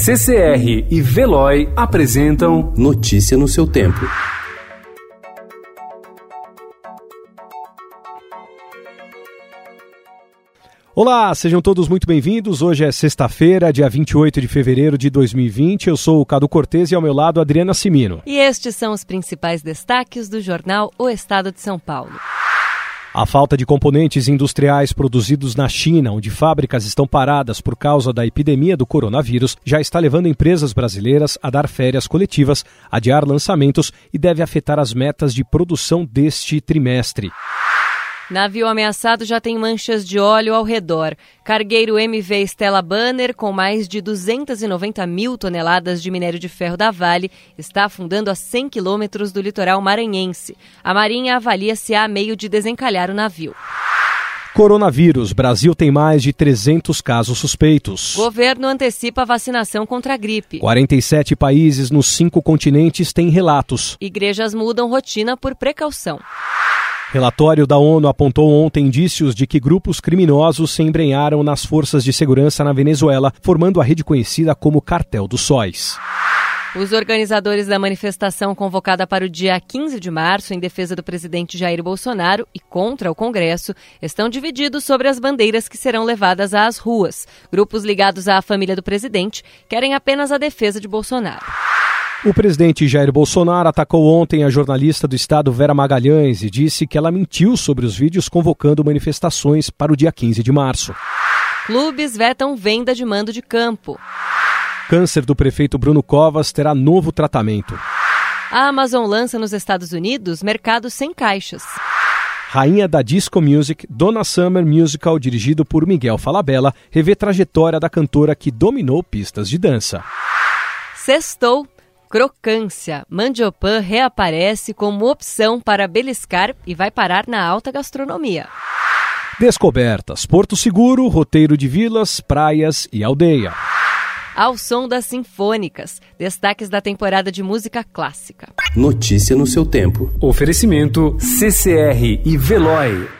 CCR e Veloy apresentam Notícia no seu tempo. Olá, sejam todos muito bem-vindos. Hoje é sexta-feira, dia 28 de fevereiro de 2020. Eu sou o Cado Cortês e ao meu lado Adriana Simino. E estes são os principais destaques do jornal O Estado de São Paulo. A falta de componentes industriais produzidos na China, onde fábricas estão paradas por causa da epidemia do coronavírus, já está levando empresas brasileiras a dar férias coletivas, adiar lançamentos e deve afetar as metas de produção deste trimestre. Navio ameaçado já tem manchas de óleo ao redor. Cargueiro MV Stella Banner, com mais de 290 mil toneladas de minério de ferro da Vale, está afundando a 100 quilômetros do litoral maranhense. A Marinha avalia se há meio de desencalhar o navio. Coronavírus. Brasil tem mais de 300 casos suspeitos. Governo antecipa a vacinação contra a gripe. 47 países nos cinco continentes têm relatos. Igrejas mudam rotina por precaução. Relatório da ONU apontou ontem indícios de que grupos criminosos se embrenharam nas forças de segurança na Venezuela, formando a rede conhecida como Cartel dos Sóis. Os organizadores da manifestação convocada para o dia 15 de março em defesa do presidente Jair Bolsonaro e contra o Congresso estão divididos sobre as bandeiras que serão levadas às ruas. Grupos ligados à família do presidente querem apenas a defesa de Bolsonaro. O presidente Jair Bolsonaro atacou ontem a jornalista do Estado Vera Magalhães e disse que ela mentiu sobre os vídeos convocando manifestações para o dia 15 de março. Clubes vetam venda de mando de campo. Câncer do prefeito Bruno Covas terá novo tratamento. A Amazon lança nos Estados Unidos mercado sem caixas. Rainha da Disco Music, Donna Summer Musical, dirigido por Miguel Falabella, revê trajetória da cantora que dominou pistas de dança. Sextou. Crocância. Mandiopan reaparece como opção para beliscar e vai parar na alta gastronomia. Descobertas: Porto Seguro, roteiro de vilas, praias e aldeia. Ao som das sinfônicas. Destaques da temporada de música clássica. Notícia no seu tempo. Oferecimento CCR e Veloy.